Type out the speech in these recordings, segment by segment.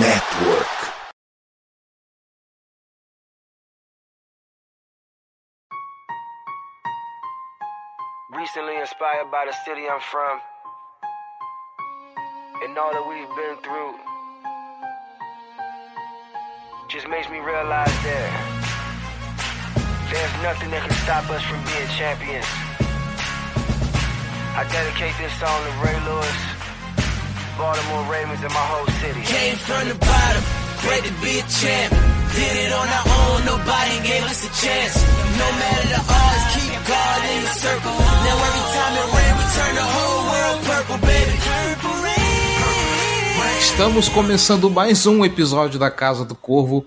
Network. Recently inspired by the city I'm from and all that we've been through just makes me realize that there's nothing that can stop us from being champions. I dedicate this song to Ray Lewis, Baltimore Ravens, and my whole city. Came from the bottom, great to be a champ. Did it on our own, nobody gave us a chance. No matter the odds, keep God in the circle. Now every time it rain, we turn the whole world purple, baby. Purple rain. Estamos começando mais um episódio da Casa do Corvo.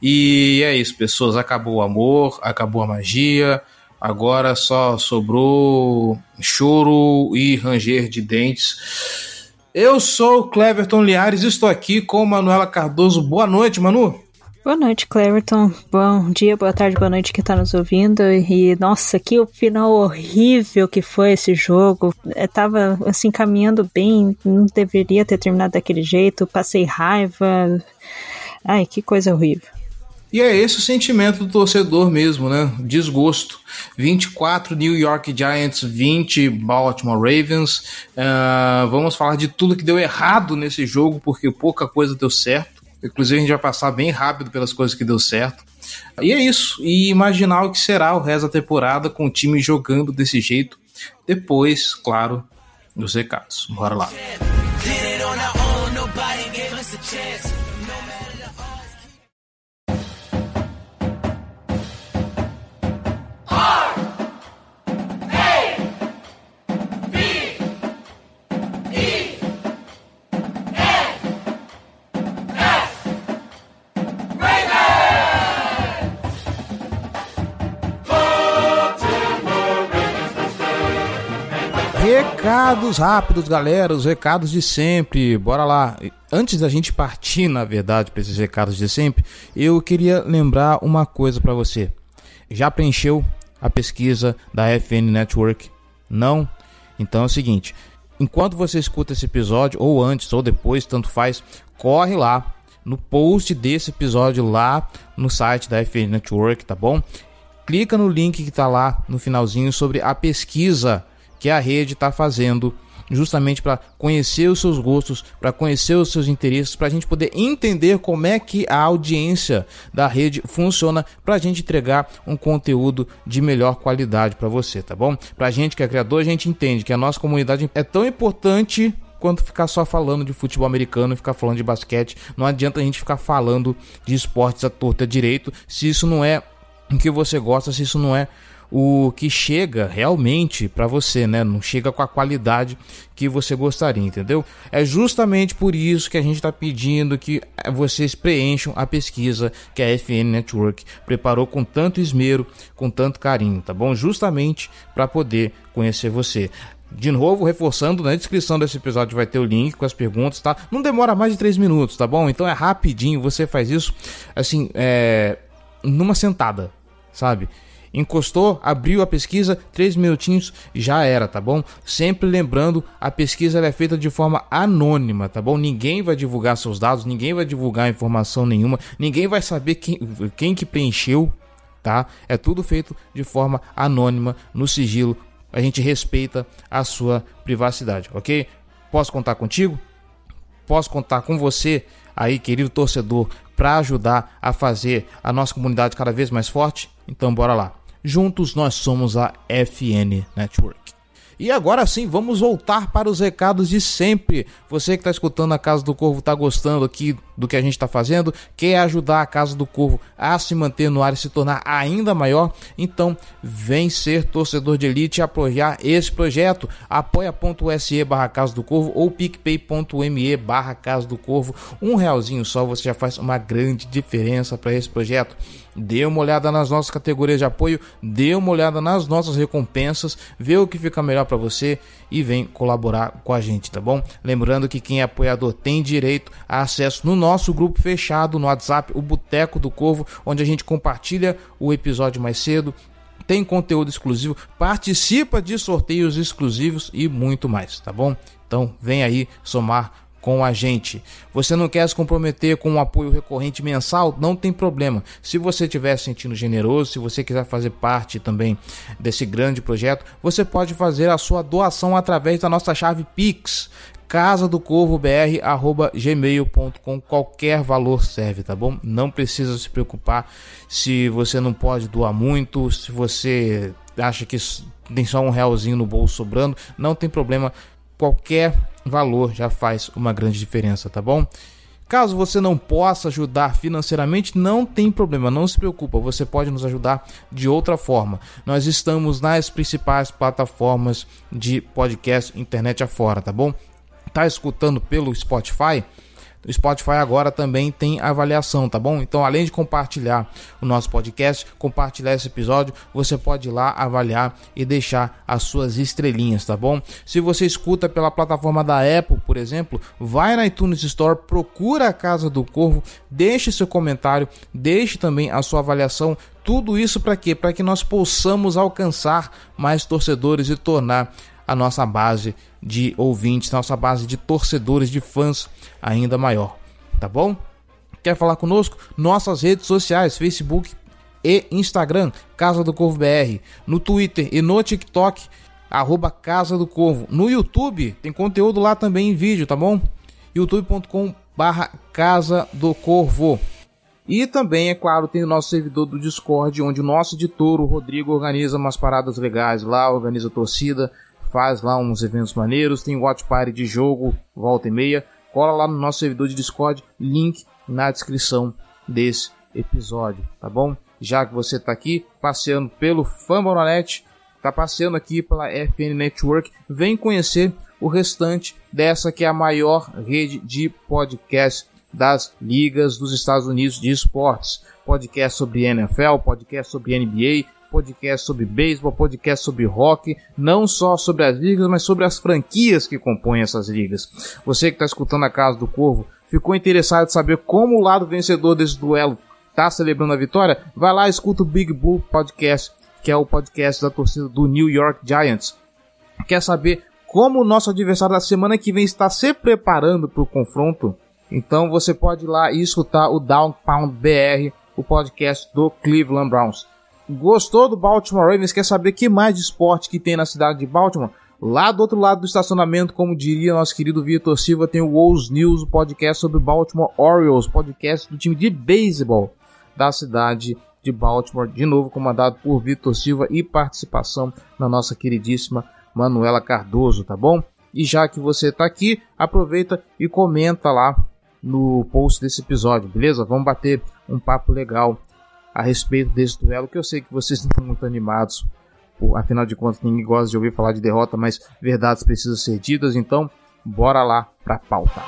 E é isso, pessoas. Acabou o amor, acabou a magia. Agora só sobrou choro e ranger de dentes. Eu sou o Cleverton Liares e estou aqui com Manuela Cardoso. Boa noite, Manu. Boa noite, Cleverton. Bom dia, boa tarde, boa noite que tá nos ouvindo. E nossa, que o final horrível que foi esse jogo. Eu tava assim caminhando bem, não deveria ter terminado daquele jeito. Passei raiva. Ai, que coisa horrível. E é esse o sentimento do torcedor mesmo, né? Desgosto. 24 New York Giants, 20 Baltimore Ravens. Uh, vamos falar de tudo que deu errado nesse jogo, porque pouca coisa deu certo. Inclusive, a gente vai passar bem rápido pelas coisas que deu certo. E é isso. E imaginar o que será o resto da temporada com o time jogando desse jeito. Depois, claro, dos recados. Bora lá. Recados rápidos, galera, os recados de sempre. Bora lá. Antes da gente partir, na verdade, para esses recados de sempre, eu queria lembrar uma coisa para você. Já preencheu a pesquisa da FN Network? Não? Então é o seguinte, enquanto você escuta esse episódio ou antes ou depois, tanto faz, corre lá no post desse episódio lá no site da FN Network, tá bom? clica no link que está lá no finalzinho sobre a pesquisa que a rede está fazendo, justamente para conhecer os seus gostos, para conhecer os seus interesses, para a gente poder entender como é que a audiência da rede funciona, para a gente entregar um conteúdo de melhor qualidade para você, tá bom? Para a gente que é criador, a gente entende que a nossa comunidade é tão importante quanto ficar só falando de futebol americano ficar falando de basquete. Não adianta a gente ficar falando de esportes à torta direito se isso não é o que você gosta, se isso não é o que chega realmente para você, né? Não chega com a qualidade que você gostaria, entendeu? É justamente por isso que a gente está pedindo que vocês preencham a pesquisa que a FN Network preparou com tanto esmero, com tanto carinho, tá bom? Justamente para poder conhecer você. De novo, reforçando, na descrição desse episódio vai ter o link com as perguntas, tá? Não demora mais de 3 minutos, tá bom? Então é rapidinho, você faz isso, assim, é... numa sentada, sabe? Encostou, abriu a pesquisa, três minutinhos, já era, tá bom? Sempre lembrando, a pesquisa é feita de forma anônima, tá bom? Ninguém vai divulgar seus dados, ninguém vai divulgar informação nenhuma, ninguém vai saber quem, quem que preencheu, tá? É tudo feito de forma anônima, no sigilo. A gente respeita a sua privacidade, ok? Posso contar contigo? Posso contar com você aí, querido torcedor, para ajudar a fazer a nossa comunidade cada vez mais forte? Então bora lá. Juntos nós somos a FN Network. E agora sim, vamos voltar para os recados de sempre. Você que está escutando a Casa do Corvo está gostando aqui do que a gente está fazendo, quer ajudar a Casa do Corvo a se manter no ar e se tornar ainda maior, então vem ser torcedor de elite e apoiar esse projeto. apoia.se barra Casa do Corvo ou picpay.me barra Casa do Corvo. Um realzinho só você já faz uma grande diferença para esse projeto. Dê uma olhada nas nossas categorias de apoio, dê uma olhada nas nossas recompensas, vê o que fica melhor para você e vem colaborar com a gente, tá bom? Lembrando que quem é apoiador tem direito a acesso no nosso grupo fechado no WhatsApp, o Boteco do Corvo, onde a gente compartilha o episódio mais cedo, tem conteúdo exclusivo, participa de sorteios exclusivos e muito mais, tá bom? Então vem aí somar com a gente. Você não quer se comprometer com um apoio recorrente mensal? Não tem problema. Se você estiver sentindo generoso, se você quiser fazer parte também desse grande projeto, você pode fazer a sua doação através da nossa chave Pix casa do corvo br gmail.com qualquer valor serve tá bom não precisa se preocupar se você não pode doar muito se você acha que tem só um realzinho no bolso sobrando não tem problema qualquer valor já faz uma grande diferença tá bom Caso você não possa ajudar financeiramente, não tem problema, não se preocupa, você pode nos ajudar de outra forma. Nós estamos nas principais plataformas de podcast internet afora, tá bom? Tá escutando pelo Spotify? O Spotify agora também tem avaliação, tá bom? Então, além de compartilhar o nosso podcast, compartilhar esse episódio, você pode ir lá avaliar e deixar as suas estrelinhas, tá bom? Se você escuta pela plataforma da Apple, por exemplo, vai na iTunes Store, procura a Casa do Corvo, deixe seu comentário, deixe também a sua avaliação. Tudo isso para quê? Para que nós possamos alcançar mais torcedores e tornar a nossa base de ouvintes, nossa base de torcedores, de fãs ainda maior, tá bom? Quer falar conosco? Nossas redes sociais, Facebook e Instagram, Casa do Corvo BR, no Twitter e no TikTok, arroba Casa do Corvo. No YouTube tem conteúdo lá também em vídeo, tá bom? youtube.com barra Casa do Corvo. E também, é claro, tem o nosso servidor do Discord, onde o nosso editor, o Rodrigo, organiza umas paradas legais lá, organiza torcida, faz lá uns eventos maneiros, tem watch party de jogo, volta e meia. Cola lá no nosso servidor de Discord, link na descrição desse episódio, tá bom? Já que você está aqui passeando pelo Fambonanet, está passeando aqui pela FN Network, vem conhecer o restante dessa que é a maior rede de podcast das ligas dos Estados Unidos de esportes. Podcast sobre NFL, podcast sobre NBA, podcast sobre beisebol, podcast sobre rock, não só sobre as ligas, mas sobre as franquias que compõem essas ligas. Você que está escutando a Casa do Corvo, ficou interessado em saber como o lado vencedor desse duelo está celebrando a vitória? Vai lá e escuta o Big Blue Podcast, que é o podcast da torcida do New York Giants. Quer saber como o nosso adversário da semana que vem está se preparando para o confronto? Então você pode ir lá e escutar o Down Pound BR, o podcast do Cleveland Browns. Gostou do Baltimore Ravens? Quer saber que mais de esporte que tem na cidade de Baltimore? Lá do outro lado do estacionamento, como diria nosso querido Vitor Silva, tem o Wolves News, o podcast sobre Baltimore Orioles, podcast do time de beisebol da cidade de Baltimore, de novo comandado por Vitor Silva e participação na nossa queridíssima Manuela Cardoso, tá bom? E já que você está aqui, aproveita e comenta lá no post desse episódio, beleza? Vamos bater um papo legal a respeito desse duelo, que eu sei que vocês não estão muito animados. Por, afinal de contas, ninguém gosta de ouvir falar de derrota, mas verdades precisam ser ditas, então bora lá para a pauta.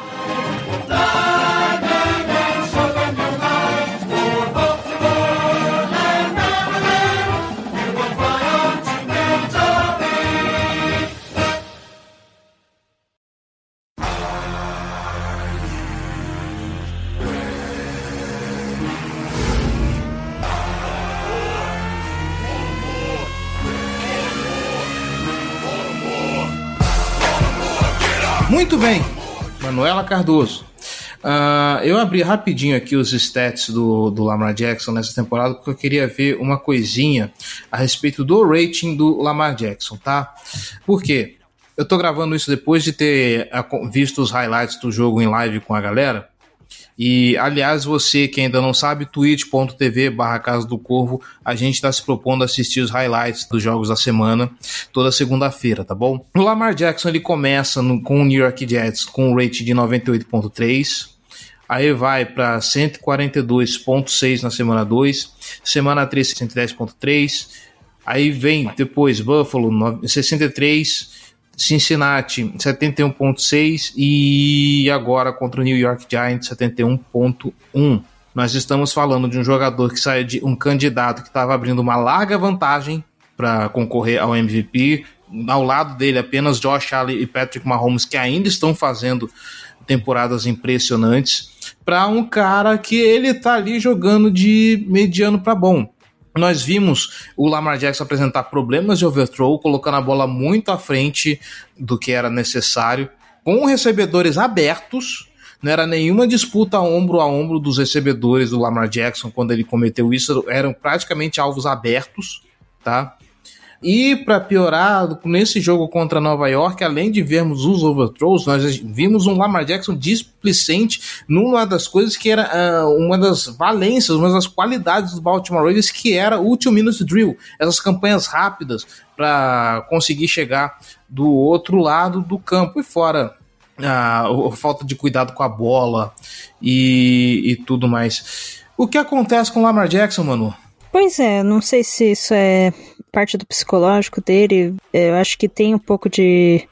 Muito bem, Manuela Cardoso. Uh, eu abri rapidinho aqui os stats do, do Lamar Jackson nessa temporada porque eu queria ver uma coisinha a respeito do rating do Lamar Jackson, tá? Por quê? Eu tô gravando isso depois de ter visto os highlights do jogo em live com a galera. E, aliás, você que ainda não sabe, twitch.tv barra Casa do Corvo, a gente está se propondo assistir os highlights dos jogos da semana toda segunda-feira, tá bom? O Lamar Jackson ele começa no, com o New York Jets com um rate de 98.3, aí vai para 142.6 na semana 2, semana 3 110.3, aí vem depois Buffalo 63 Cincinnati 71.6 e agora contra o New York Giants 71.1. Nós estamos falando de um jogador que saiu de um candidato que estava abrindo uma larga vantagem para concorrer ao MVP. Ao lado dele apenas Josh Allen e Patrick Mahomes que ainda estão fazendo temporadas impressionantes para um cara que ele tá ali jogando de mediano para bom nós vimos o Lamar Jackson apresentar problemas de overthrow, colocando a bola muito à frente do que era necessário. com recebedores abertos. Não era nenhuma disputa ombro a ombro dos recebedores do Lamar Jackson quando ele cometeu isso, eram praticamente alvos abertos, tá? E para piorar, nesse jogo contra Nova York, além de vermos os overthrows, nós vimos um Lamar Jackson displicente numa das coisas que era uh, uma das valências, uma das qualidades do Baltimore Ravens, que era o two minute drill, essas campanhas rápidas para conseguir chegar do outro lado do campo e fora a, a falta de cuidado com a bola e, e tudo mais. O que acontece com o Lamar Jackson, Manu? Pois é, não sei se isso é parte do psicológico dele. Eu acho que tem um pouco de,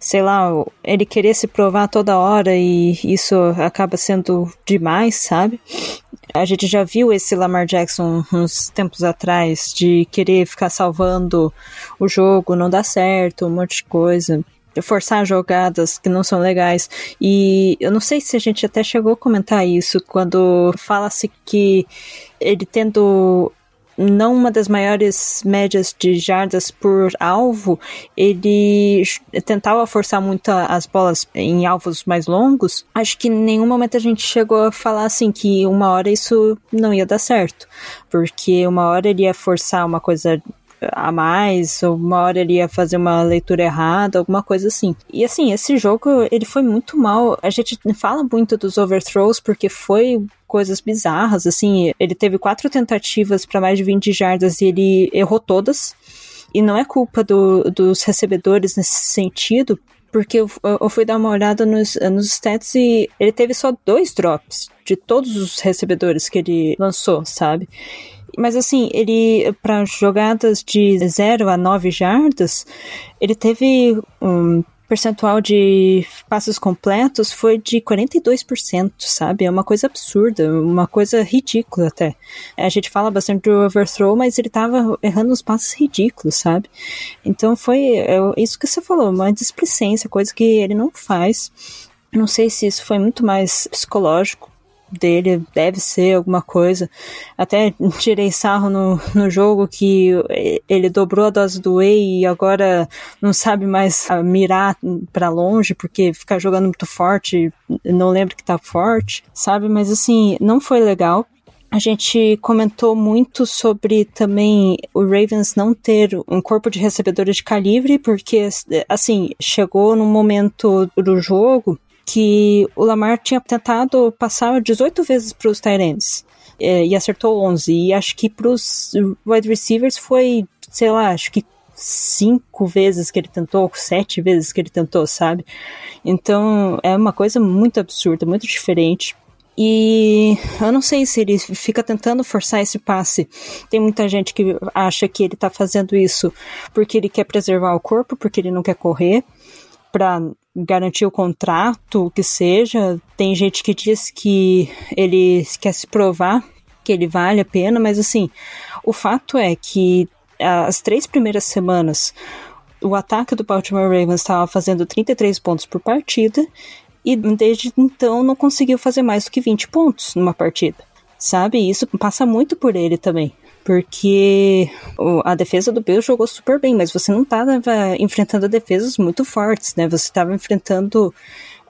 sei lá, ele querer se provar toda hora e isso acaba sendo demais, sabe? A gente já viu esse Lamar Jackson uns tempos atrás de querer ficar salvando o jogo, não dá certo, um monte de coisa forçar jogadas que não são legais. E eu não sei se a gente até chegou a comentar isso quando fala-se que ele tendo não uma das maiores médias de jardas por alvo, ele tentava forçar muito as bolas em alvos mais longos. Acho que em nenhum momento a gente chegou a falar assim que uma hora isso não ia dar certo, porque uma hora ele ia forçar uma coisa a mais, ou uma hora ele ia fazer uma leitura errada, alguma coisa assim. E assim, esse jogo ele foi muito mal. A gente fala muito dos overthrows porque foi coisas bizarras, assim, ele teve quatro tentativas para mais de 20 jardas e ele errou todas. E não é culpa do, dos recebedores nesse sentido, porque eu, eu, fui dar uma olhada nos, nos stats e ele teve só dois drops de todos os recebedores que ele lançou, sabe? Mas assim, ele, para jogadas de 0 a 9 jardas, ele teve um percentual de passos completos foi de 42%, sabe? É uma coisa absurda, uma coisa ridícula até. A gente fala bastante do overthrow, mas ele tava errando uns passos ridículos, sabe? Então foi é, isso que você falou, uma displicência, coisa que ele não faz. Não sei se isso foi muito mais psicológico dele deve ser alguma coisa. Até tirei sarro no, no jogo que ele dobrou a dose do Whey e agora não sabe mais mirar para longe porque fica jogando muito forte, não lembra que tá forte, sabe? Mas assim, não foi legal. A gente comentou muito sobre também o Ravens não ter um corpo de recebedores de calibre, porque, assim, chegou num momento do jogo que o Lamar tinha tentado passar 18 vezes para os Tyrants é, e acertou 11. E acho que para os wide receivers foi, sei lá, acho que cinco vezes que ele tentou, sete vezes que ele tentou, sabe? Então é uma coisa muito absurda, muito diferente. E eu não sei se ele fica tentando forçar esse passe. Tem muita gente que acha que ele tá fazendo isso porque ele quer preservar o corpo, porque ele não quer correr, para garantir o contrato, o que seja. Tem gente que diz que ele quer se provar que ele vale a pena, mas assim, o fato é que as três primeiras semanas o ataque do Baltimore Ravens estava fazendo 33 pontos por partida e desde então não conseguiu fazer mais do que 20 pontos numa partida. Sabe? Isso passa muito por ele também porque a defesa do Bills jogou super bem, mas você não estava enfrentando defesas muito fortes, né? Você estava enfrentando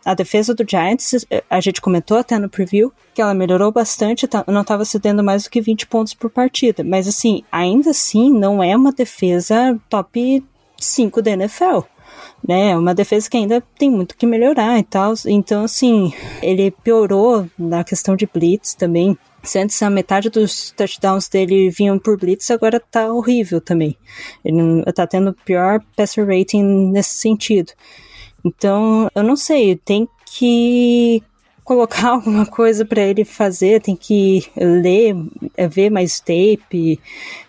a defesa do Giants, a gente comentou até no preview que ela melhorou bastante, tá, não estava cedendo mais do que 20 pontos por partida, mas assim, ainda assim não é uma defesa top 5 da NFL. Né, é uma defesa que ainda tem muito que melhorar e tal. Então, assim, ele piorou na questão de blitz também. Se antes a metade dos touchdowns dele vinham por blitz, agora tá horrível também. Ele tá tendo pior passer rating nesse sentido. Então, eu não sei, tem que colocar alguma coisa para ele fazer, tem que ler, é, ver mais tape,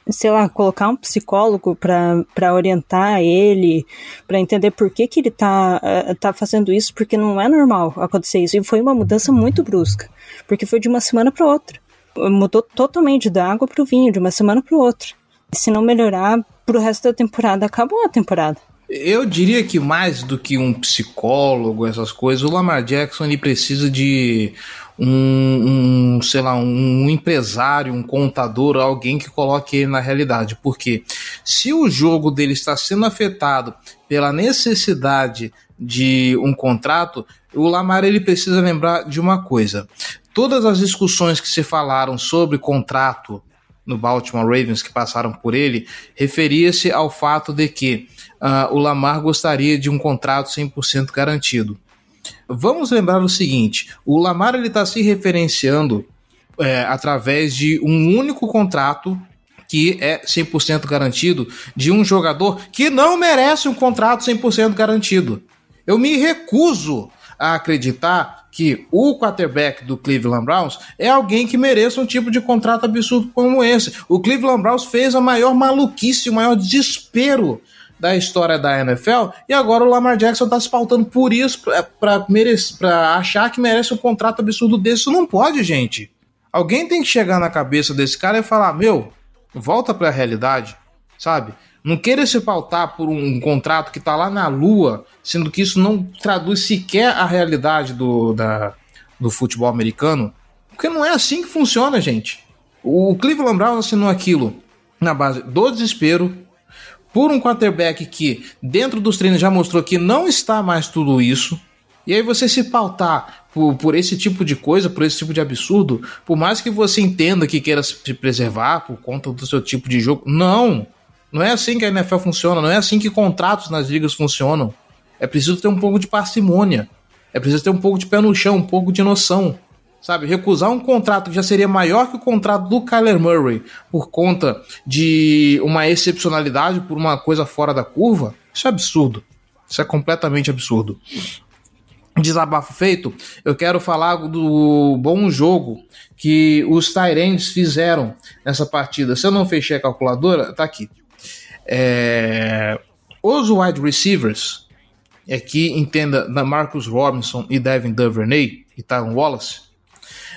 sei lá, colocar um psicólogo para orientar ele, para entender por que, que ele tá, é, tá fazendo isso, porque não é normal acontecer isso. E foi uma mudança muito brusca, porque foi de uma semana para outra mudou totalmente da água para o vinho, de uma semana para outra. Se não melhorar pro resto da temporada, acabou a temporada. Eu diria que mais do que um psicólogo, essas coisas, o Lamar Jackson ele precisa de um, um, sei lá, um empresário, um contador, alguém que coloque ele na realidade. Porque Se o jogo dele está sendo afetado pela necessidade de um contrato, o Lamar ele precisa lembrar de uma coisa. Todas as discussões que se falaram sobre contrato no Baltimore Ravens que passaram por ele referia-se ao fato de que uh, o Lamar gostaria de um contrato 100% garantido. Vamos lembrar o seguinte: o Lamar ele está se referenciando é, através de um único contrato que é 100% garantido de um jogador que não merece um contrato 100% garantido. Eu me recuso a acreditar que o quarterback do Cleveland Browns é alguém que mereça um tipo de contrato absurdo como esse. O Cleveland Browns fez a maior maluquice, o maior desespero da história da NFL e agora o Lamar Jackson está se pautando por isso para achar que merece um contrato absurdo desse. Não pode, gente. Alguém tem que chegar na cabeça desse cara e falar: meu, volta para a realidade, sabe? Não queira se pautar por um contrato que está lá na lua, sendo que isso não traduz sequer a realidade do, da, do futebol americano. Porque não é assim que funciona, gente. O Cleveland Browns assinou aquilo na base do desespero, por um quarterback que, dentro dos treinos, já mostrou que não está mais tudo isso. E aí você se pautar por, por esse tipo de coisa, por esse tipo de absurdo, por mais que você entenda que queira se preservar por conta do seu tipo de jogo, não. Não é assim que a NFL funciona, não é assim que contratos nas ligas funcionam. É preciso ter um pouco de parcimônia. É preciso ter um pouco de pé no chão, um pouco de noção. Sabe, recusar um contrato que já seria maior que o contrato do Kyler Murray por conta de uma excepcionalidade, por uma coisa fora da curva, isso é absurdo. Isso é completamente absurdo. Desabafo feito, eu quero falar do bom jogo que os Tyrants fizeram nessa partida. Se eu não fechei a calculadora, tá aqui. É... Os wide receivers, aqui entenda Marcus Robinson e Devin Duvernay e Tyron Wallace,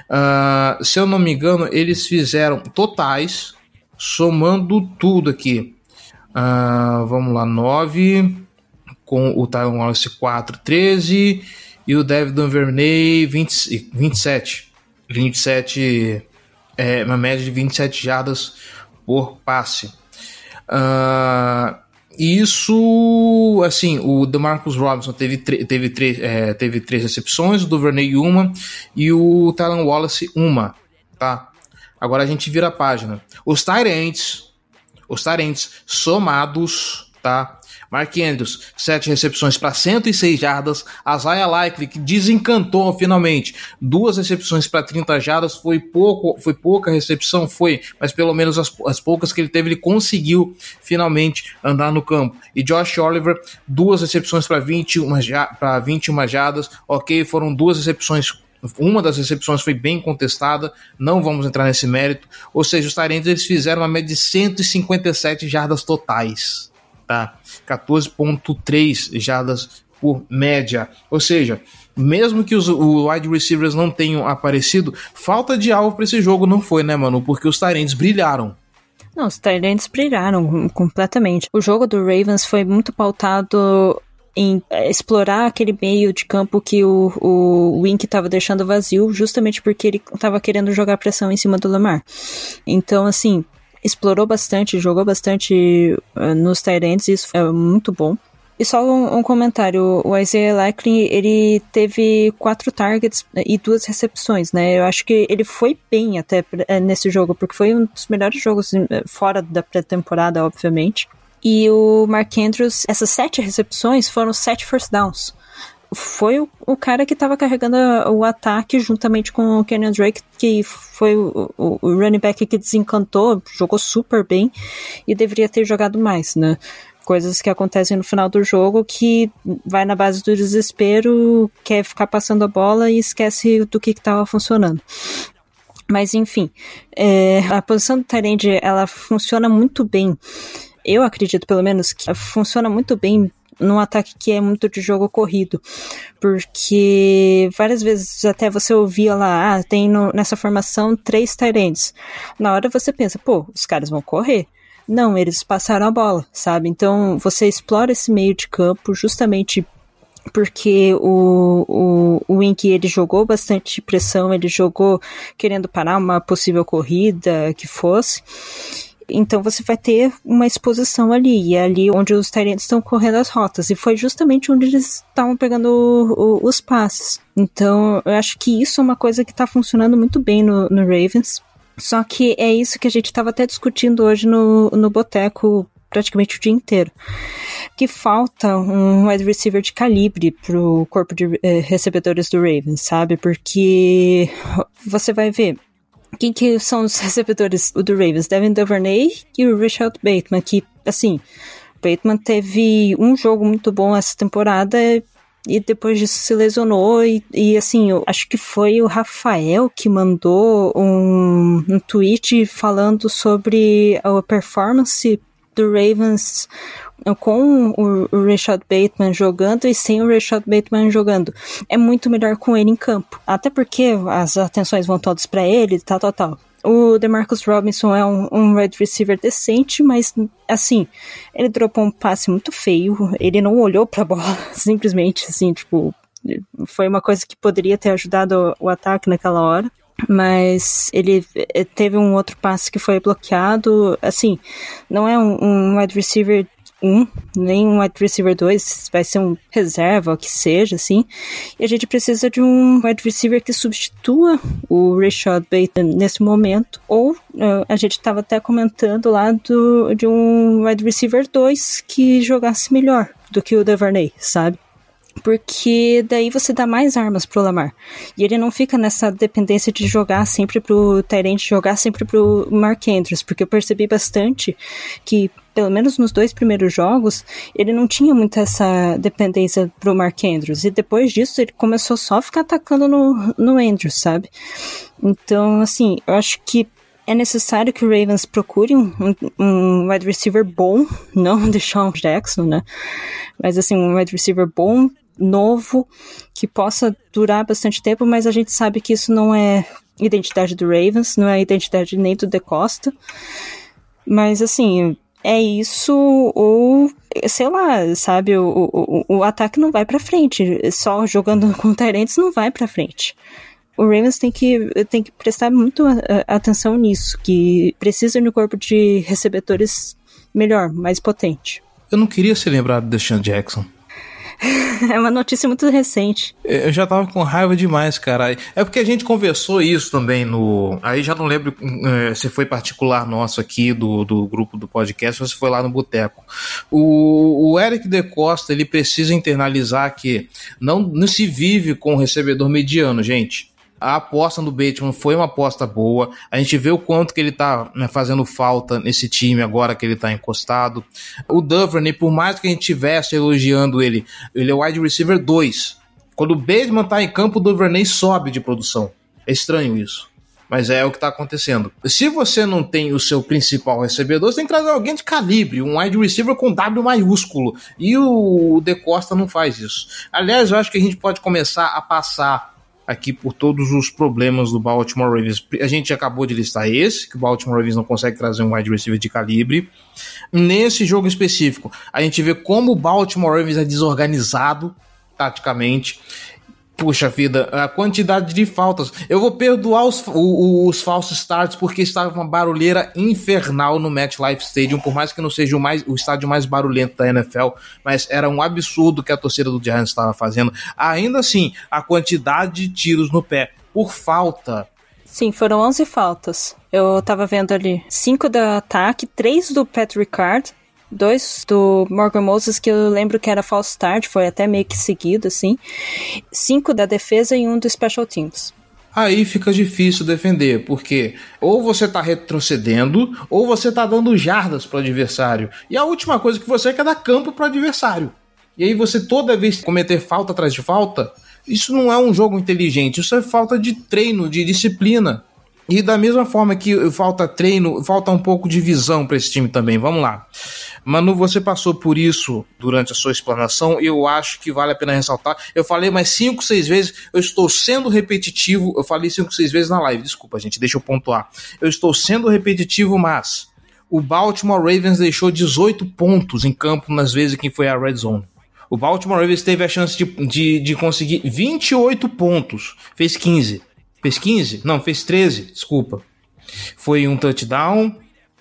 Uh, se eu não me engano, eles fizeram totais, somando tudo aqui. Uh, vamos lá, 9, com o Tyron Wallace 4, 13 e o David Duvernay 20, 27. 27, é, uma média de 27 jardas por passe. Uh, isso, assim, o DeMarcus Robinson teve, teve, é, teve três recepções, o Duvernay uma e o Talon Wallace uma, tá? Agora a gente vira a página. Os Tyrants, os Tyrants somados, tá? Mark Andrews, 7 recepções para 106 jardas. Isaiah Likely, que desencantou finalmente. Duas recepções para 30 jardas. Foi pouco, foi pouca recepção, foi, mas pelo menos as, as poucas que ele teve, ele conseguiu finalmente andar no campo. E Josh Oliver, duas recepções para 21, para 21 jardas. Ok, foram duas recepções uma das recepções foi bem contestada, não vamos entrar nesse mérito. Ou seja, os Tyrants eles fizeram uma média de 157 jardas totais tá? 14.3 jardas por média. Ou seja, mesmo que os wide receivers não tenham aparecido, falta de alvo para esse jogo não foi, né, mano? Porque os Tyrants brilharam. Não, os Tyrants brilharam completamente. O jogo do Ravens foi muito pautado em é, explorar aquele meio de campo que o, o Wink estava deixando vazio, justamente porque ele estava querendo jogar pressão em cima do Lamar. Então, assim, explorou bastante, jogou bastante uh, nos Tyrants, isso é muito bom. E só um, um, comentário, o Isaiah Likely, ele teve quatro targets e duas recepções, né? Eu acho que ele foi bem até eh, nesse jogo, porque foi um dos melhores jogos eh, fora da pré-temporada, obviamente. E o Mark Andrews, essas sete recepções foram sete first downs foi o, o cara que estava carregando o ataque juntamente com o Kenyon Drake, que foi o, o, o, running back que desencantou, jogou super bem e deveria ter jogado mais, né? Coisas que acontecem no final do jogo que vai na base do desespero, quer ficar passando a bola e esquece do que estava funcionando. Mas enfim, é, a posição do Tyrande, ela funciona muito bem eu acredito pelo menos que funciona muito bem num ataque que é muito de jogo corrido. Porque várias vezes até você ouvia lá, ah, tem no, nessa formação três Tyrants. Na hora você pensa, pô, os caras vão correr. Não, eles passaram a bola, sabe? Então você explora esse meio de campo justamente porque o, o, o Wink ele jogou bastante pressão, ele jogou querendo parar uma possível corrida que fosse. Então você vai ter uma exposição ali, e é ali onde os Tyrants estão correndo as rotas. E foi justamente onde eles estavam pegando o, o, os passes. Então eu acho que isso é uma coisa que está funcionando muito bem no, no Ravens. Só que é isso que a gente estava até discutindo hoje no, no Boteco praticamente o dia inteiro. Que falta um wide receiver de calibre pro corpo de eh, recebedores do Ravens, sabe? Porque você vai ver, quem que são os recebedores do Ravens? Devin Duvernay e o Richard Bateman, que, assim, Bateman teve um jogo muito bom essa temporada e depois disso se lesionou e, e assim, eu acho que foi o Rafael que mandou um, um tweet falando sobre a performance do Ravens com o Richard Bateman jogando e sem o Richard Bateman jogando. É muito melhor com ele em campo. Até porque as atenções vão todas para ele, tal, tal, tal. O DeMarcus Robinson é um, um red receiver decente, mas assim, ele dropou um passe muito feio. Ele não olhou para a bola, simplesmente assim, tipo, foi uma coisa que poderia ter ajudado o ataque naquela hora mas ele eh, teve um outro passe que foi bloqueado. Assim, não é um, um wide receiver 1, nem um wide receiver 2, vai ser um reserva, o que seja, assim. E a gente precisa de um wide receiver que substitua o Rashad Bateman nesse momento. Ou uh, a gente estava até comentando lá do, de um wide receiver 2 que jogasse melhor do que o Devernay, sabe? Porque daí você dá mais armas pro Lamar. E ele não fica nessa dependência de jogar sempre pro Tyrant, jogar sempre pro Mark Andrews, porque eu percebi bastante que, pelo menos nos dois primeiros jogos, ele não tinha muito essa dependência pro Mark Andrews. E depois disso, ele começou só a ficar atacando no, no Andrews, sabe? Então, assim, eu acho que é necessário que o Ravens procure um, um wide receiver bom, não o Deshaun Jackson, né? Mas assim, um wide receiver bom novo que possa durar bastante tempo, mas a gente sabe que isso não é identidade do Ravens, não é identidade nem do De Costa. Mas assim, é isso ou sei lá, sabe, o, o, o ataque não vai para frente, só jogando com Tyrants não vai para frente. O Ravens tem que, tem que prestar muito atenção nisso, que precisa de um corpo de recebedores melhor, mais potente. Eu não queria ser lembrado de Deshaun Jackson. é uma notícia muito recente. Eu já tava com raiva demais, cara. É porque a gente conversou isso também no. Aí já não lembro é, se foi particular nosso aqui do, do grupo do podcast ou se foi lá no Boteco. O, o Eric De Costa, ele precisa internalizar que não, não se vive com o recebedor mediano, gente a aposta no Bateman foi uma aposta boa. A gente vê o quanto que ele tá né, fazendo falta nesse time agora que ele tá encostado. O Duvernay, por mais que a gente estivesse elogiando ele, ele é wide receiver 2. Quando o Bateman tá em campo, o Duvernay sobe de produção. É estranho isso. Mas é o que está acontecendo. Se você não tem o seu principal recebedor, você tem que trazer alguém de calibre, um wide receiver com W maiúsculo. E o De Costa não faz isso. Aliás, eu acho que a gente pode começar a passar aqui por todos os problemas do Baltimore Ravens. A gente acabou de listar esse, que o Baltimore Ravens não consegue trazer um wide receiver de calibre. Nesse jogo específico, a gente vê como o Baltimore Ravens é desorganizado taticamente Puxa vida, a quantidade de faltas. Eu vou perdoar os, os, os falsos starts porque estava uma barulheira infernal no MetLife Stadium, por mais que não seja o, mais, o estádio mais barulhento da NFL, mas era um absurdo que a torcida do Giants estava fazendo. Ainda assim, a quantidade de tiros no pé por falta. Sim, foram 11 faltas. Eu tava vendo ali 5 do ataque, 3 do Patrick Card, dois do Morgan Moses que eu lembro que era false start, foi até meio que seguido, assim. Cinco da defesa e um do special teams. Aí fica difícil defender, porque ou você tá retrocedendo, ou você tá dando jardas pro adversário. E a última coisa que você quer é dar campo pro adversário. E aí você toda vez cometer falta atrás de falta, isso não é um jogo inteligente, isso é falta de treino, de disciplina. E da mesma forma que falta treino, falta um pouco de visão para esse time também. Vamos lá. Manu, você passou por isso durante a sua explanação eu acho que vale a pena ressaltar. Eu falei mais cinco, seis vezes, eu estou sendo repetitivo. Eu falei cinco, seis vezes na live, desculpa, gente, deixa eu pontuar. Eu estou sendo repetitivo, mas o Baltimore Ravens deixou 18 pontos em campo nas vezes que foi a Red Zone. O Baltimore Ravens teve a chance de, de, de conseguir 28 pontos, fez 15. Fez 15? Não, fez 13, desculpa. Foi um touchdown,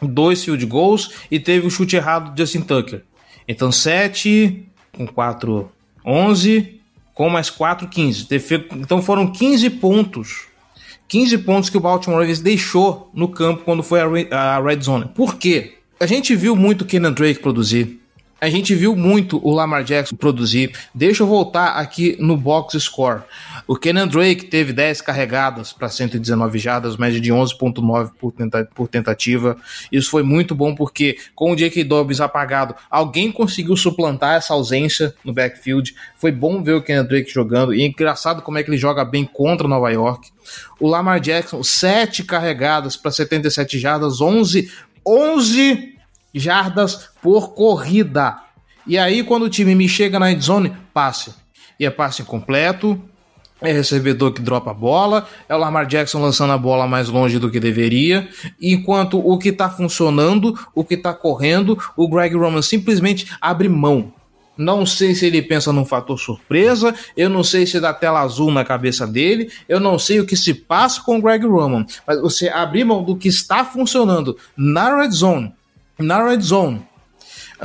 dois field goals e teve o chute errado do Justin Tucker. Então 7 com 4, 11, com mais 4, 15. Então foram 15 pontos. 15 pontos que o Baltimore Ravens deixou no campo quando foi a red zone. Por quê? A gente viu muito o Kenan Drake produzir. A gente viu muito o Lamar Jackson produzir. Deixa eu voltar aqui no box score. O Kenan Drake teve 10 carregadas para 119 jardas, média de 11.9 por, por tentativa. Isso foi muito bom porque com o J.K. Dobbs apagado, alguém conseguiu suplantar essa ausência no backfield. Foi bom ver o Kenan Drake jogando e é engraçado como é que ele joga bem contra Nova York. O Lamar Jackson, 7 carregadas para 77 jardas, 11 11 jardas por corrida. E aí, quando o time me chega na endzone, passe. E é passe incompleto, é recebedor que dropa a bola, é o Lamar Jackson lançando a bola mais longe do que deveria, enquanto o que está funcionando, o que está correndo, o Greg Roman simplesmente abre mão. Não sei se ele pensa num fator surpresa, eu não sei se dá tela azul na cabeça dele, eu não sei o que se passa com o Greg Roman, mas você abrir mão do que está funcionando na red zone, na red zone,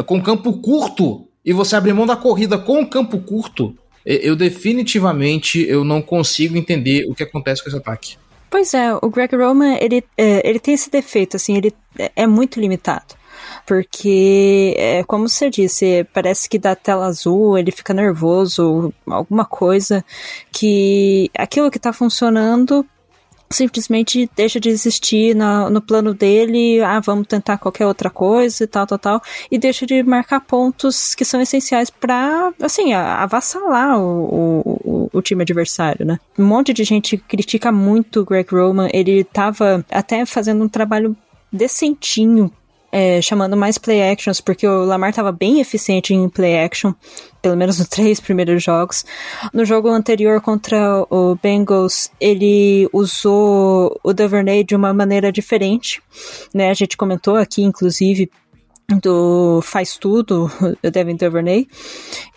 com campo curto, e você abrir mão da corrida com campo curto, eu definitivamente eu não consigo entender o que acontece com esse ataque. Pois é, o Greg Roman, ele, é, ele tem esse defeito, assim, ele é muito limitado porque, como você disse, parece que dá tela azul, ele fica nervoso, alguma coisa que aquilo que está funcionando simplesmente deixa de existir na, no plano dele, ah, vamos tentar qualquer outra coisa e tal, tal, tal, e deixa de marcar pontos que são essenciais para, assim, avassalar o, o, o, time adversário, né? Um monte de gente critica muito o Greg Roman, ele tava até fazendo um trabalho decentinho é, chamando mais play actions, porque o Lamar estava bem eficiente em play action, pelo menos nos três primeiros jogos. No jogo anterior contra o Bengals, ele usou o Duvernay de uma maneira diferente, né? A gente comentou aqui, inclusive, do faz tudo, o Devin Duvernay,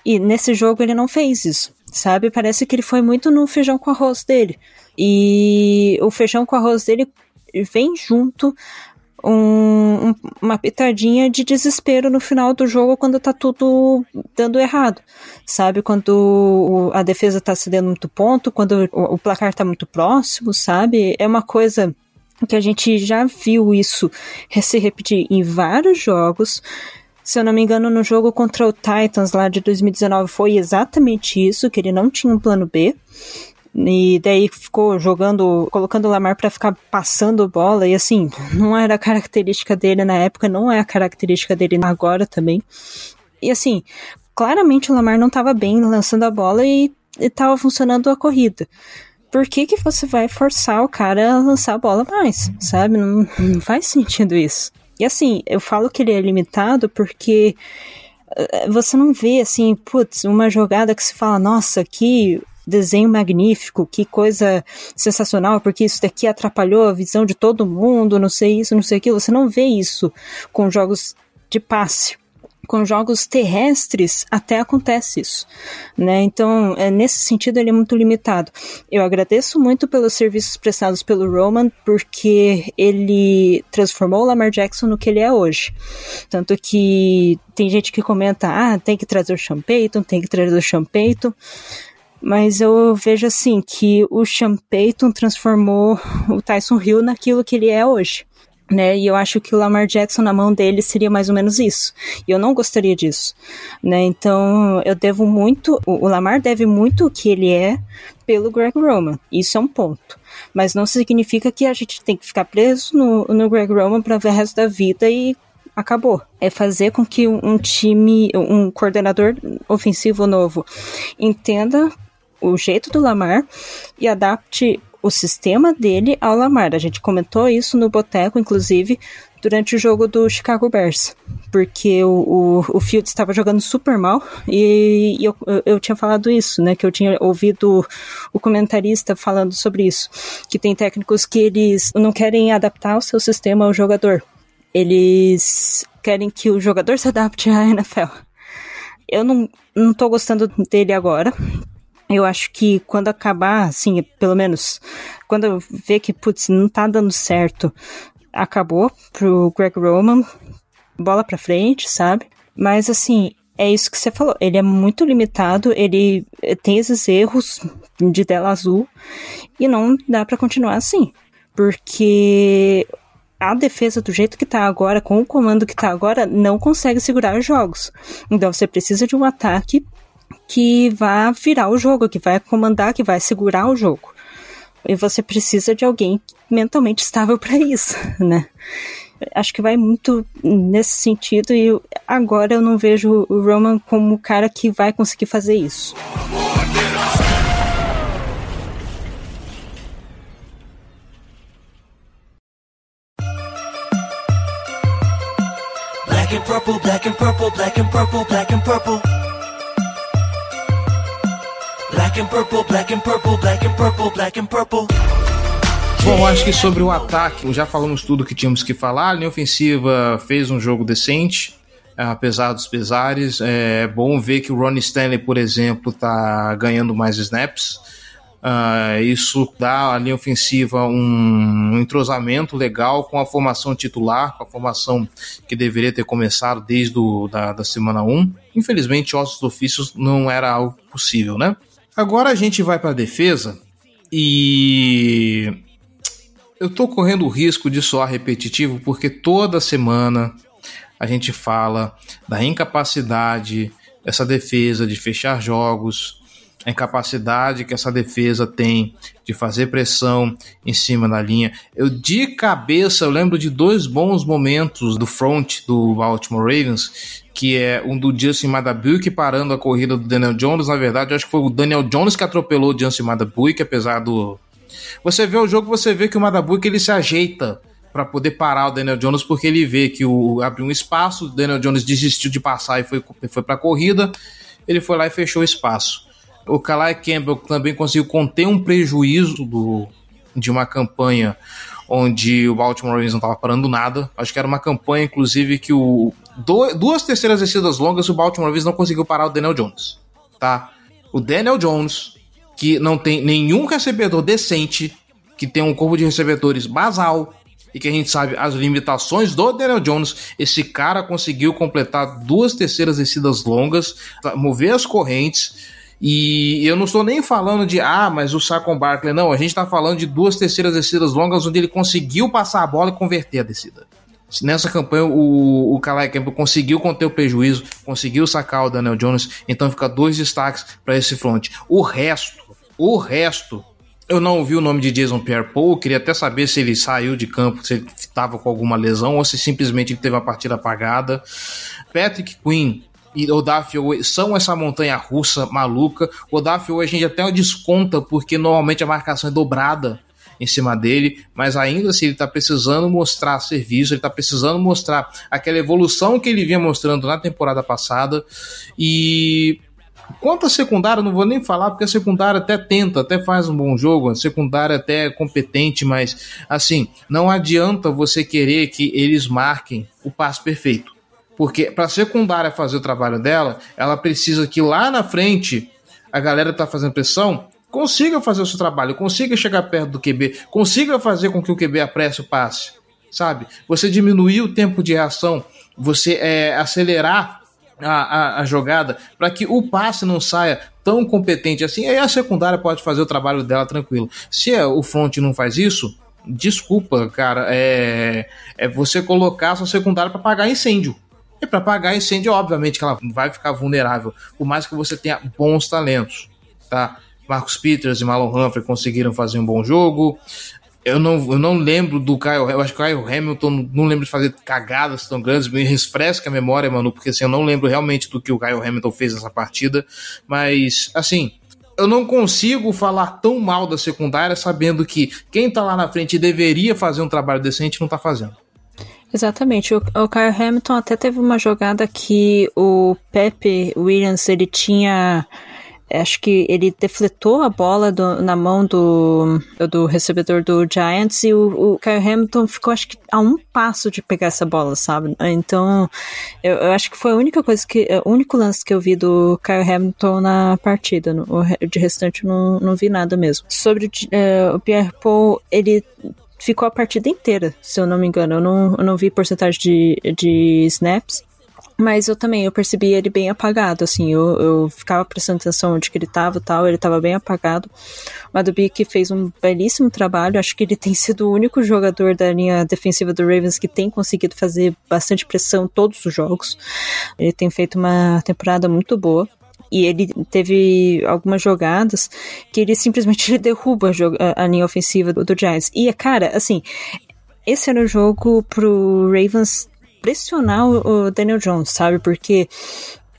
e nesse jogo ele não fez isso, sabe? Parece que ele foi muito no feijão com arroz dele. E o feijão com arroz dele vem junto um, um, uma pitadinha de desespero no final do jogo quando tá tudo dando errado. Sabe? Quando a defesa tá cedendo muito ponto, quando o, o placar tá muito próximo, sabe? É uma coisa que a gente já viu isso se repetir em vários jogos. Se eu não me engano, no jogo contra o Titans lá de 2019 foi exatamente isso, que ele não tinha um plano B. E daí ficou jogando, colocando o Lamar para ficar passando bola. E assim, não era a característica dele na época, não é a característica dele agora também. E assim, claramente o Lamar não estava bem lançando a bola e estava funcionando a corrida. Por que, que você vai forçar o cara a lançar a bola mais? Sabe? Não, não faz sentido isso. E assim, eu falo que ele é limitado porque eh, você não vê assim, putz, uma jogada que se fala, nossa, que desenho magnífico, que coisa sensacional, porque isso daqui atrapalhou a visão de todo mundo, não sei isso, não sei aquilo. Você não vê isso com jogos de passe. Com jogos terrestres até acontece isso, né? Então, é, nesse sentido, ele é muito limitado. Eu agradeço muito pelos serviços prestados pelo Roman, porque ele transformou o Lamar Jackson no que ele é hoje. Tanto que tem gente que comenta, ah, tem que trazer o Sean Payton, tem que trazer o Sean Payton mas eu vejo assim que o Sean Payton transformou o Tyson Hill naquilo que ele é hoje. Né, e eu acho que o Lamar Jackson na mão dele seria mais ou menos isso. E eu não gostaria disso, né? Então, eu devo muito, o Lamar deve muito o que ele é pelo Greg Roman. Isso é um ponto. Mas não significa que a gente tem que ficar preso no, no Greg Roman para ver o resto da vida e acabou. É fazer com que um time, um coordenador ofensivo novo entenda o jeito do Lamar e adapte o sistema dele ao Lamar. A gente comentou isso no Boteco, inclusive, durante o jogo do Chicago Bears. Porque o, o, o Fields estava jogando super mal e, e eu, eu tinha falado isso, né? Que eu tinha ouvido o comentarista falando sobre isso. Que tem técnicos que eles não querem adaptar o seu sistema ao jogador. Eles querem que o jogador se adapte à NFL. Eu não, não tô gostando dele agora, eu acho que quando acabar, assim, pelo menos, quando eu ver que, putz, não tá dando certo, acabou pro Greg Roman, bola pra frente, sabe? Mas assim, é isso que você falou. Ele é muito limitado, ele tem esses erros de tela azul e não dá para continuar assim. Porque a defesa do jeito que tá agora, com o comando que tá agora, não consegue segurar os jogos. Então você precisa de um ataque que vá virar o jogo, que vai comandar, que vai segurar o jogo. E você precisa de alguém mentalmente estável para isso, né? Acho que vai muito nesse sentido e agora eu não vejo o Roman como o cara que vai conseguir fazer isso. Black and purple, black and purple, black and purple, black and purple. Black and purple, black and purple, black and purple, black and purple. Bom, acho que sobre o ataque, já falamos tudo que tínhamos que falar. A linha ofensiva fez um jogo decente, apesar dos pesares. É bom ver que o Ronnie Stanley, por exemplo, está ganhando mais snaps. Uh, isso dá à linha ofensiva um, entrosamento legal com a formação titular, com a formação que deveria ter começado desde o, da, da semana 1. Infelizmente, ossos ofícios não era algo possível, né? Agora a gente vai para a defesa e eu tô correndo o risco de soar repetitivo porque toda semana a gente fala da incapacidade dessa defesa de fechar jogos, a incapacidade que essa defesa tem de fazer pressão em cima da linha. Eu de cabeça eu lembro de dois bons momentos do front do Baltimore Ravens, que é um do Justin Madabuik parando a corrida do Daniel Jones. Na verdade, acho que foi o Daniel Jones que atropelou o Justin Madabuik, apesar do você vê o jogo, você vê que o Madabuik ele se ajeita para poder parar o Daniel Jones porque ele vê que o abriu um espaço, o Daniel Jones desistiu de passar e foi, foi para a corrida, ele foi lá e fechou o espaço. O Kalai Campbell também conseguiu conter um prejuízo do, de uma campanha onde o Baltimore Ravens não estava parando nada. Acho que era uma campanha, inclusive, que o do, duas terceiras descidas longas o Baltimore Ravens não conseguiu parar o Daniel Jones, tá? O Daniel Jones, que não tem nenhum recebedor decente, que tem um corpo de recebedores basal, e que a gente sabe as limitações do Daniel Jones, esse cara conseguiu completar duas terceiras descidas longas, mover as correntes e eu não estou nem falando de, ah, mas o Saquon Barkley, não. A gente está falando de duas terceiras descidas longas onde ele conseguiu passar a bola e converter a descida. Nessa campanha, o, o Kalai Campbell conseguiu conter o prejuízo, conseguiu sacar o Daniel Jones, então fica dois destaques para esse front. O resto, o resto, eu não ouvi o nome de Jason Pierre-Paul, queria até saber se ele saiu de campo, se ele estava com alguma lesão ou se simplesmente teve a partida apagada. Patrick Quinn e o Daffy são essa montanha russa maluca. O Daffy a gente até desconta porque normalmente a marcação é dobrada em cima dele, mas ainda assim ele está precisando mostrar serviço, ele está precisando mostrar aquela evolução que ele vinha mostrando na temporada passada e Quanto à secundária, não vou nem falar, porque a secundária até tenta, até faz um bom jogo, a secundária até é competente, mas assim, não adianta você querer que eles marquem o passo perfeito. Porque para a secundária fazer o trabalho dela, ela precisa que lá na frente a galera tá fazendo pressão, consiga fazer o seu trabalho, consiga chegar perto do QB, consiga fazer com que o QB apresse o passe, sabe? Você diminuir o tempo de reação, você é, acelerar a, a, a jogada para que o passe não saia tão competente assim, aí a secundária pode fazer o trabalho dela tranquilo. Se é, o front não faz isso, desculpa, cara, é, é você colocar a sua secundária para pagar incêndio. E para apagar incêndio, obviamente que ela vai ficar vulnerável, por mais que você tenha bons talentos, tá? Marcos Peters e Malon Humphrey conseguiram fazer um bom jogo. Eu não, eu não lembro do Kyle, eu acho que o Kyle Hamilton não lembro de fazer cagadas tão grandes, me refresca a memória, mano, porque assim, eu não lembro realmente do que o Kyle Hamilton fez nessa partida, mas assim, eu não consigo falar tão mal da secundária sabendo que quem tá lá na frente deveria fazer um trabalho decente não tá fazendo. Exatamente. O, o Kyle Hamilton até teve uma jogada que o Pepe Williams ele tinha acho que ele defletou a bola do, na mão do, do recebedor do Giants e o, o Kyle Hamilton ficou, acho que, a um passo de pegar essa bola, sabe? Então, eu, eu acho que foi a única coisa que, o único lance que eu vi do Kyle Hamilton na partida. No, de restante, não, não vi nada mesmo. Sobre uh, o Pierre Paul, ele ficou a partida inteira, se eu não me engano. Eu não, eu não vi porcentagem de, de snaps. Mas eu também, eu percebi ele bem apagado, assim, eu, eu ficava prestando atenção onde que ele tava e tal, ele tava bem apagado. O Adubic fez um belíssimo trabalho, acho que ele tem sido o único jogador da linha defensiva do Ravens que tem conseguido fazer bastante pressão todos os jogos. Ele tem feito uma temporada muito boa e ele teve algumas jogadas que ele simplesmente derruba a, linha ofensiva do, do, Giants. E, cara, assim, esse era o jogo pro Ravens pressionar o, Daniel Jones, sabe? Porque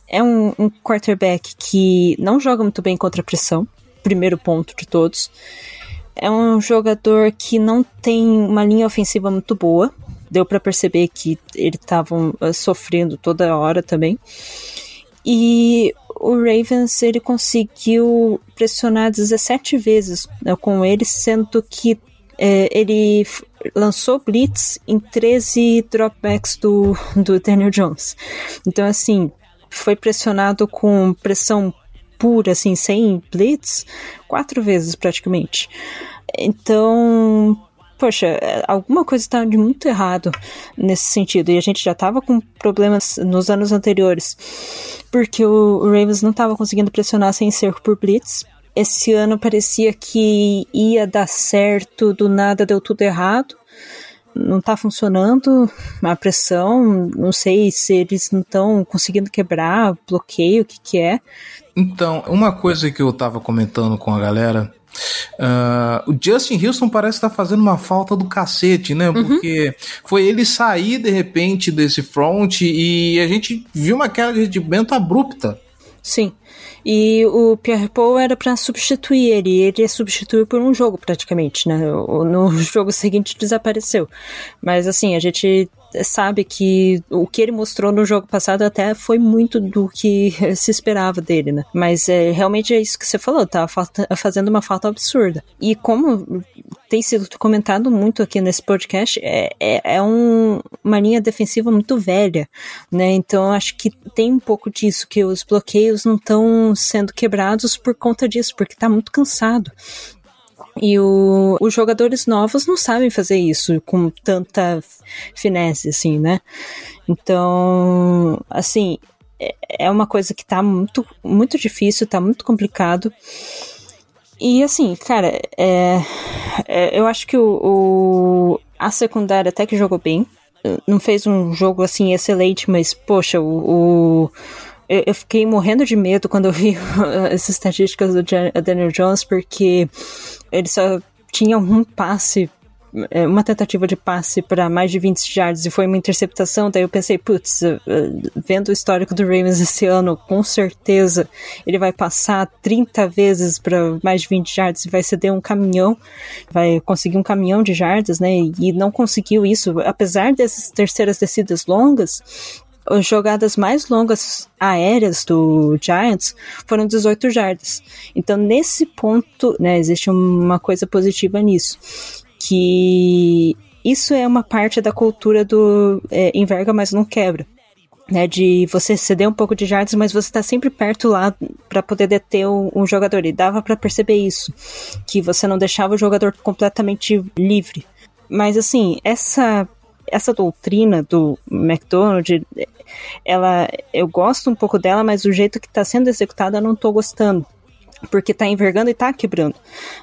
é um, um quarterback que não joga muito bem contra a pressão, primeiro ponto de todos. É um jogador que não tem uma linha ofensiva muito boa. Deu para perceber que eles estavam uh, sofrendo toda hora também. E o Ravens ele conseguiu pressionar 17 vezes né, com ele, sendo que é, ele lançou blitz em 13 dropbacks do, do Daniel Jones. Então, assim, foi pressionado com pressão pura, assim, sem blitz, quatro vezes praticamente. Então, poxa, alguma coisa está de muito errado nesse sentido. E a gente já estava com problemas nos anos anteriores, porque o, Ravens não estava conseguindo pressionar sem cerco por blitz. Esse ano parecia que ia dar certo, do nada deu tudo errado. Não está funcionando a pressão, não sei se eles não estão conseguindo quebrar, bloqueio, o que que é. Então, uma coisa que eu estava comentando com a galera Uh, o Justin Houston parece estar tá fazendo uma falta do cacete, né? Uhum. Porque foi ele sair de repente desse front e a gente viu uma queda de rendimento abrupta. Sim. E o Pierre Paul era para substituir ele. Ele ia substituir por um jogo, praticamente, né? No jogo seguinte desapareceu. Mas assim, a gente sabe que o que ele mostrou no jogo passado até foi muito do que se esperava dele, né? Mas é, realmente é isso que você falou, tá fazendo uma falta absurda. E como tem sido comentado muito aqui nesse podcast, é, é, é um, uma linha defensiva muito velha, né? Então acho que tem um pouco disso, que os bloqueios não estão sendo quebrados por conta disso, porque tá muito cansado. E o, os jogadores novos não sabem fazer isso com tanta finesse, assim, né? Então, assim, é, é uma coisa que tá muito, muito difícil, tá muito complicado. E assim, cara, é, é, eu acho que o, o, a secundária até que jogou bem. Não fez um jogo assim excelente, mas poxa, o, o eu, fiquei morrendo de medo quando eu vi essas estatísticas do Daniel Jones, porque ele só tinha um passe, é, uma tentativa de passe para mais de 20 yards e foi uma interceptação. Daí eu pensei, putz, eh, vendo o histórico do Ravens esse ano, com certeza ele vai passar 30 vezes para mais de 20 yards e vai ceder um caminhão, vai conseguir um caminhão de yards, né? E não conseguiu isso, apesar dessas terceiras descidas longas as jogadas mais longas aéreas do Giants foram 18 jardas. Então, nesse ponto, né, existe uma coisa positiva nisso. Que isso é uma parte da cultura do é, enverga, mas não quebra. Né, de você ceder um pouco de jardas, mas você está sempre perto lá para poder deter um, um, jogador. E dava para perceber isso, que você não deixava o jogador completamente livre. Mas assim, essa essa doutrina do McDonald, ela, eu gosto um pouco dela, mas o jeito que está sendo executada eu não estou gostando porque tá envergando e tá quebrando.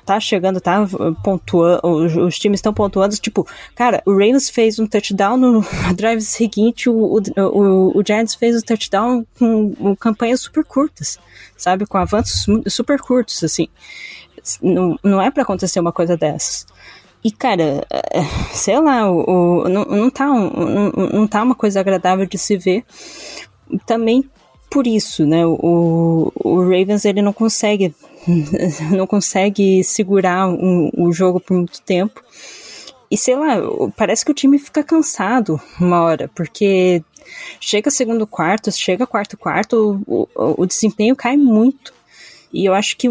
Tá chegando, tá pontuando, os, os times estão pontuando, tipo, cara, o Ravens fez um touchdown no drive seguinte, o, o, o, o Giants fez um touchdown com, com campanhas super curtas, sabe? Com avanços super curtos, assim. Não, não é para acontecer uma coisa dessas. E, cara, é, sei lá, o, o não, não, tá um, não, não tá uma coisa agradável de se ver. Também por isso, né? O, o Ravens ele não consegue não consegue segurar o, o jogo por muito tempo. E sei lá, parece que o time fica cansado uma hora, porque chega segundo quarto, chega quarto quarto, o, o, o desempenho cai muito. E eu acho que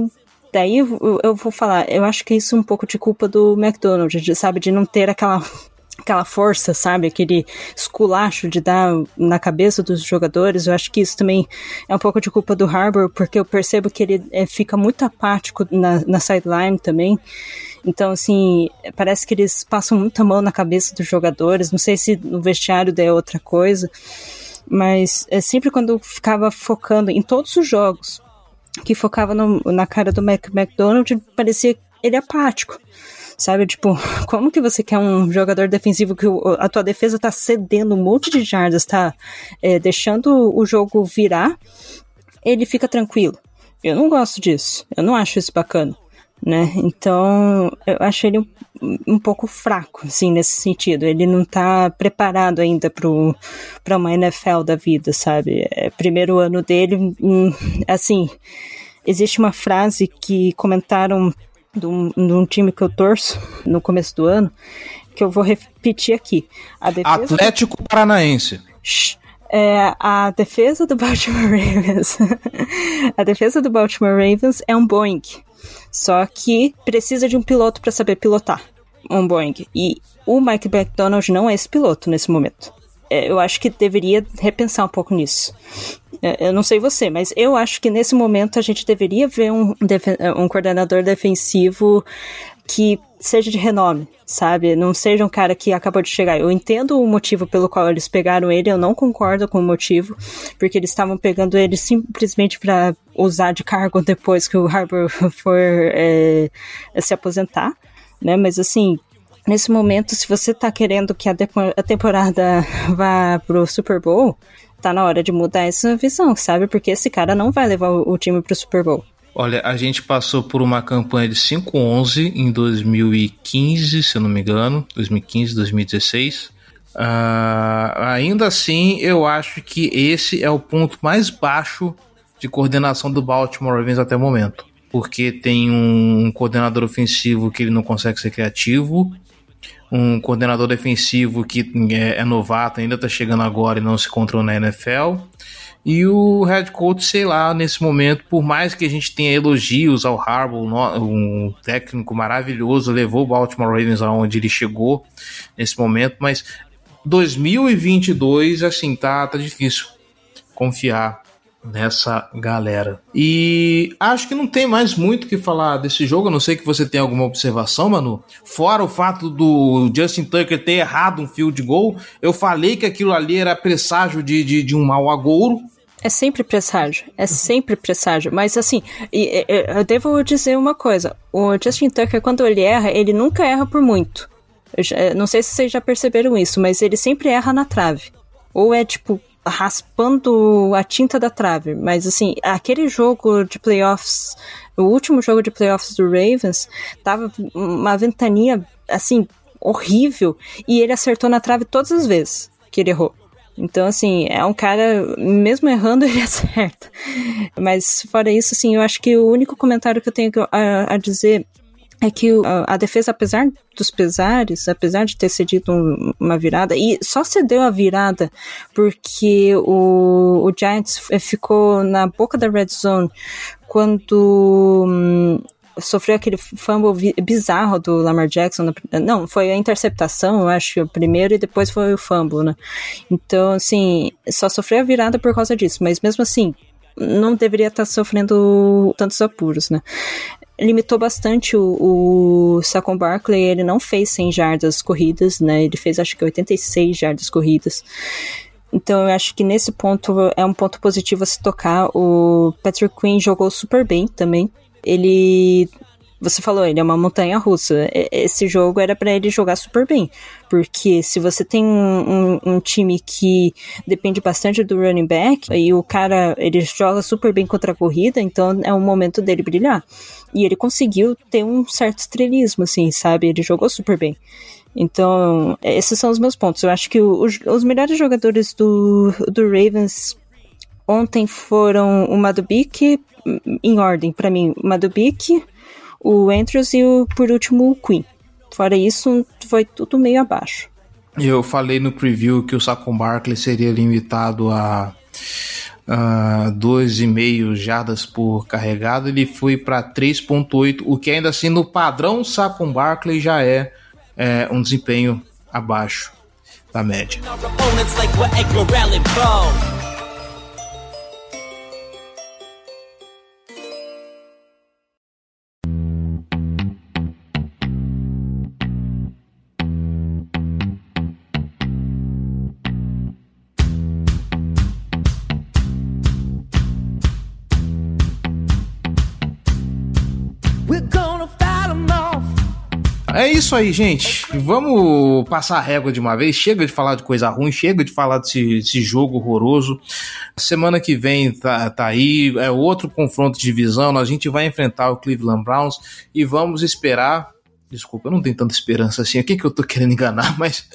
Daí eu, eu, vou falar, eu acho que isso é um pouco de culpa do McDonald's, sabe? De não ter aquela aquela força, sabe? Aquele esculacho de dar na cabeça dos jogadores. Eu acho que isso também é um pouco de culpa do Harbour, porque eu percebo que ele é, fica muito apático na, na sideline também. Então, assim, parece que eles passam muita mão na cabeça dos jogadores. Não sei se no vestiário é outra coisa, mas é sempre quando eu ficava focando em todos os jogos, que focava no, na cara do Mac McDonald, parecia ele apático. Sabe, tipo, como que você quer um jogador defensivo que a tua defesa tá cedendo um monte de jardas, tá é, deixando o jogo virar, ele fica tranquilo. Eu não gosto disso. Eu não acho isso bacana né? Então, eu acho ele um, um, pouco fraco, assim, nesse sentido. Ele não tá preparado ainda para uma NFL da vida, sabe? É primeiro ano dele, hum, assim, existe uma frase que comentaram de um, de um, time que eu torço no começo do ano, que eu vou repetir aqui. Atlético do... Paranaense. É, a defesa do Baltimore Ravens. a defesa do Baltimore Ravens é um Boeing. Só que precisa de um piloto para saber pilotar um Boeing. E o Mike McDonald não é esse piloto nesse momento. É, eu acho que deveria repensar um pouco nisso. É, eu não sei você, mas eu acho que nesse momento a gente deveria ver um, um coordenador defensivo que seja de renome, sabe? Não seja um cara que acabou de chegar. Eu entendo o motivo pelo qual eles pegaram ele, eu não concordo com o motivo, porque eles estavam pegando ele simplesmente para usar de cargo depois que o Harbour for é, se aposentar, né? Mas assim, nesse momento, se você tá querendo que a, a temporada vá pro Super Bowl, tá na hora de mudar essa visão, sabe? Porque esse cara não vai levar o, o time pro Super Bowl. Olha, a gente passou por uma campanha de 5-11 em 2015, se eu não me engano, 2015, 2016. Uh, ainda assim, eu acho que esse é o ponto mais baixo de coordenação do Baltimore Ravens até o momento. Porque tem um coordenador ofensivo que ele não consegue ser criativo, um coordenador defensivo que é, é novato, ainda está chegando agora e não se encontrou na NFL. E o head coach, sei lá, nesse momento, por mais que a gente tenha elogios ao Harbaugh, um técnico maravilhoso, levou o Baltimore Ravens aonde ele chegou nesse momento, mas 2022, assim, tá, tá difícil confiar nessa galera. E acho que não tem mais muito que falar desse jogo. Eu não sei que você tem alguma observação, Manu. Fora o fato do Justin Tucker ter errado um field goal, eu falei que aquilo ali era presságio de, de, de um mau agouro. É sempre presságio, é sempre presságio. Mas assim, eu devo dizer uma coisa: o Justin Tucker, quando ele erra, ele nunca erra por muito. Não sei se vocês já perceberam isso, mas ele sempre erra na trave. Ou é tipo raspando a tinta da trave. Mas assim, aquele jogo de playoffs, o último jogo de playoffs do Ravens, tava uma ventania assim horrível e ele acertou na trave todas as vezes que ele errou. Então, assim, é um cara, mesmo errando, ele acerta. Mas, fora isso, assim, eu acho que o único comentário que eu tenho a, a dizer é que a, defesa, apesar dos pesares, apesar de ter cedido um, uma virada, e só cedeu a virada porque o, o Giants ficou na boca da red zone quando hum, sofreu aquele fumble bizarro do Lamar Jackson. Não, foi a interceptação, eu acho, primeiro, e depois foi o fumble, né? Então, assim, só sofreu a virada por causa disso, mas mesmo assim, não deveria estar sofrendo tantos apuros, né? Limitou bastante o, o Saquon Barkley, ele não fez 100 jardas corridas, né? Ele fez acho que 86 jardas corridas. Então eu acho que nesse ponto é um ponto positivo a se tocar. O Patrick Quinn jogou super bem também. Ele você falou, ele é uma montanha russa. Esse jogo era para ele jogar super bem. Porque se você tem um, um, um, time que depende bastante do running back, e o cara ele joga super bem contra a corrida, então é o momento dele brilhar. E ele conseguiu ter um certo estrelismo, assim, sabe? Ele jogou super bem. Então, esses são os meus pontos. Eu acho que os, os melhores jogadores do, do Ravens ontem foram o Madubik, em ordem, para mim, o Madubik, o Andrews e o, por último o Queen. Fora isso, foi tudo meio abaixo. Eu falei no preview que o Saquon Barkley seria limitado a uh, 2,5 jardas por carregado, ele foi para 3,8, o que ainda assim no padrão Saquon Barkley já é, é um desempenho abaixo da média. Isso aí, gente. Vamos passar a régua de uma vez. Chega de falar de coisa ruim, chega de falar desse, desse jogo horroroso. Semana que vem tá, tá aí, é outro confronto de divisão. A gente vai enfrentar o Cleveland Browns e vamos esperar. Desculpa, eu não tenho tanta esperança assim. O que, que eu tô querendo enganar? Mas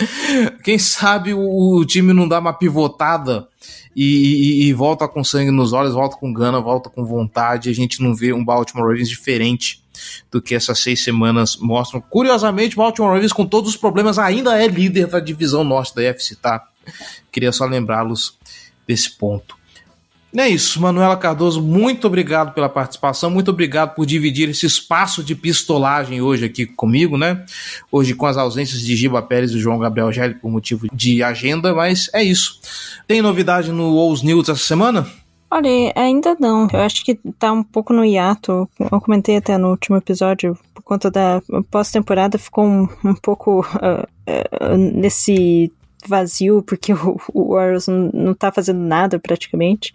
quem sabe o, o time não dá uma pivotada e, e- e volta com sangue nos olhos, volta com gana, volta com vontade. A gente não vê um Baltimore Ravens diferente do que essas seis semanas mostram. Curiosamente, o Baltimore Ravens, com todos os problemas, ainda é líder da divisão norte da UFC, tá? Queria só lembrá-los desse ponto. É isso, Manuela Cardoso, muito obrigado pela participação, muito obrigado por dividir esse espaço de pistolagem hoje aqui comigo, né? Hoje com as ausências de Giba Pérez e João Gabriel Gelli por motivo de agenda, mas é isso. Tem novidade no Ous News essa semana? Olha, ainda não. Eu acho que tá um pouco no hiato. Eu comentei até no último episódio, por conta da pós-temporada, ficou um, um pouco ah, ah, nesse vazio, porque o, o não, tá fazendo nada praticamente.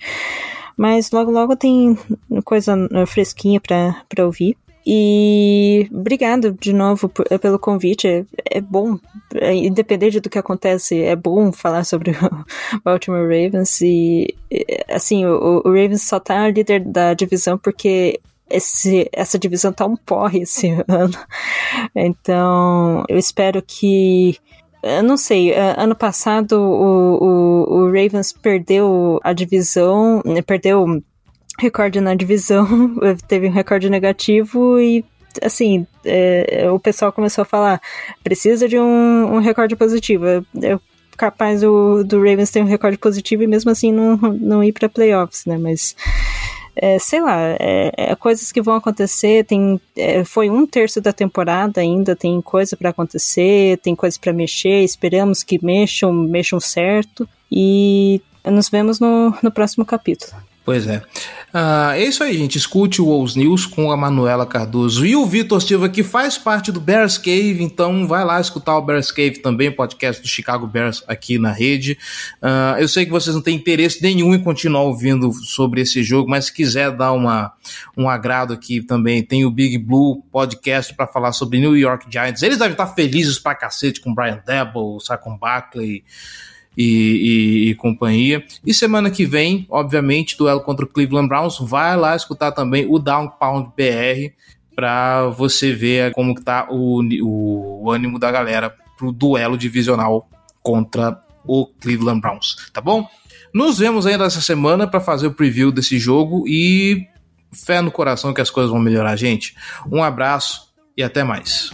Mas logo, logo tem coisa ah, fresquinha pra, pra ouvir. E obrigado de novo por- pelo convite. É, é bom, é, independente do que acontece, é bom falar sobre o Baltimore Ravens. E é, assim, o, o Ravens só tá líder da divisão porque esse, essa divisão tá um porre esse ano. Então, eu espero que. Eu não sei, eh, ano passado o, o, o Ravens perdeu a divisão, né, perdeu recorde na divisão, teve um recorde negativo e assim, é, o pessoal começou a falar, precisa de um, um recorde positivo. É capaz do, do Ravens ter um recorde positivo e mesmo assim não, não ir para playoffs, né? Mas é, sei lá, é, é coisas que vão acontecer. Tem, é, foi um terço da temporada ainda, tem coisa para acontecer, tem coisa para mexer. Esperamos que mexam, mexam certo e nos vemos no, no próximo capítulo. Pois é. Ah, é isso aí, gente. Escute o Ous News com a Manuela Cardoso e o Vitor Silva, que faz parte do Bears Cave. Então, vai lá escutar o Bears Cave também, podcast do Chicago Bears aqui na rede. Ah, eu sei que vocês não têm interesse nenhum em continuar ouvindo sobre esse jogo, mas se quiser dar uma, um agrado aqui também, tem o Big Blue podcast para falar sobre New York Giants. Eles devem estar felizes pra cacete com Brian Debo, Saquon Barkley e, e, e, companhia. E semana que vem, obviamente, duelo contra o Cleveland Browns. Vai lá escutar também o Down Pound BR para você ver como que tá o, o, o ânimo da galera pro duelo divisional contra o Cleveland Browns, tá bom? Nos vemos ainda essa semana para fazer o preview desse jogo e fé no coração que as coisas vão melhorar, gente. Um abraço e até mais.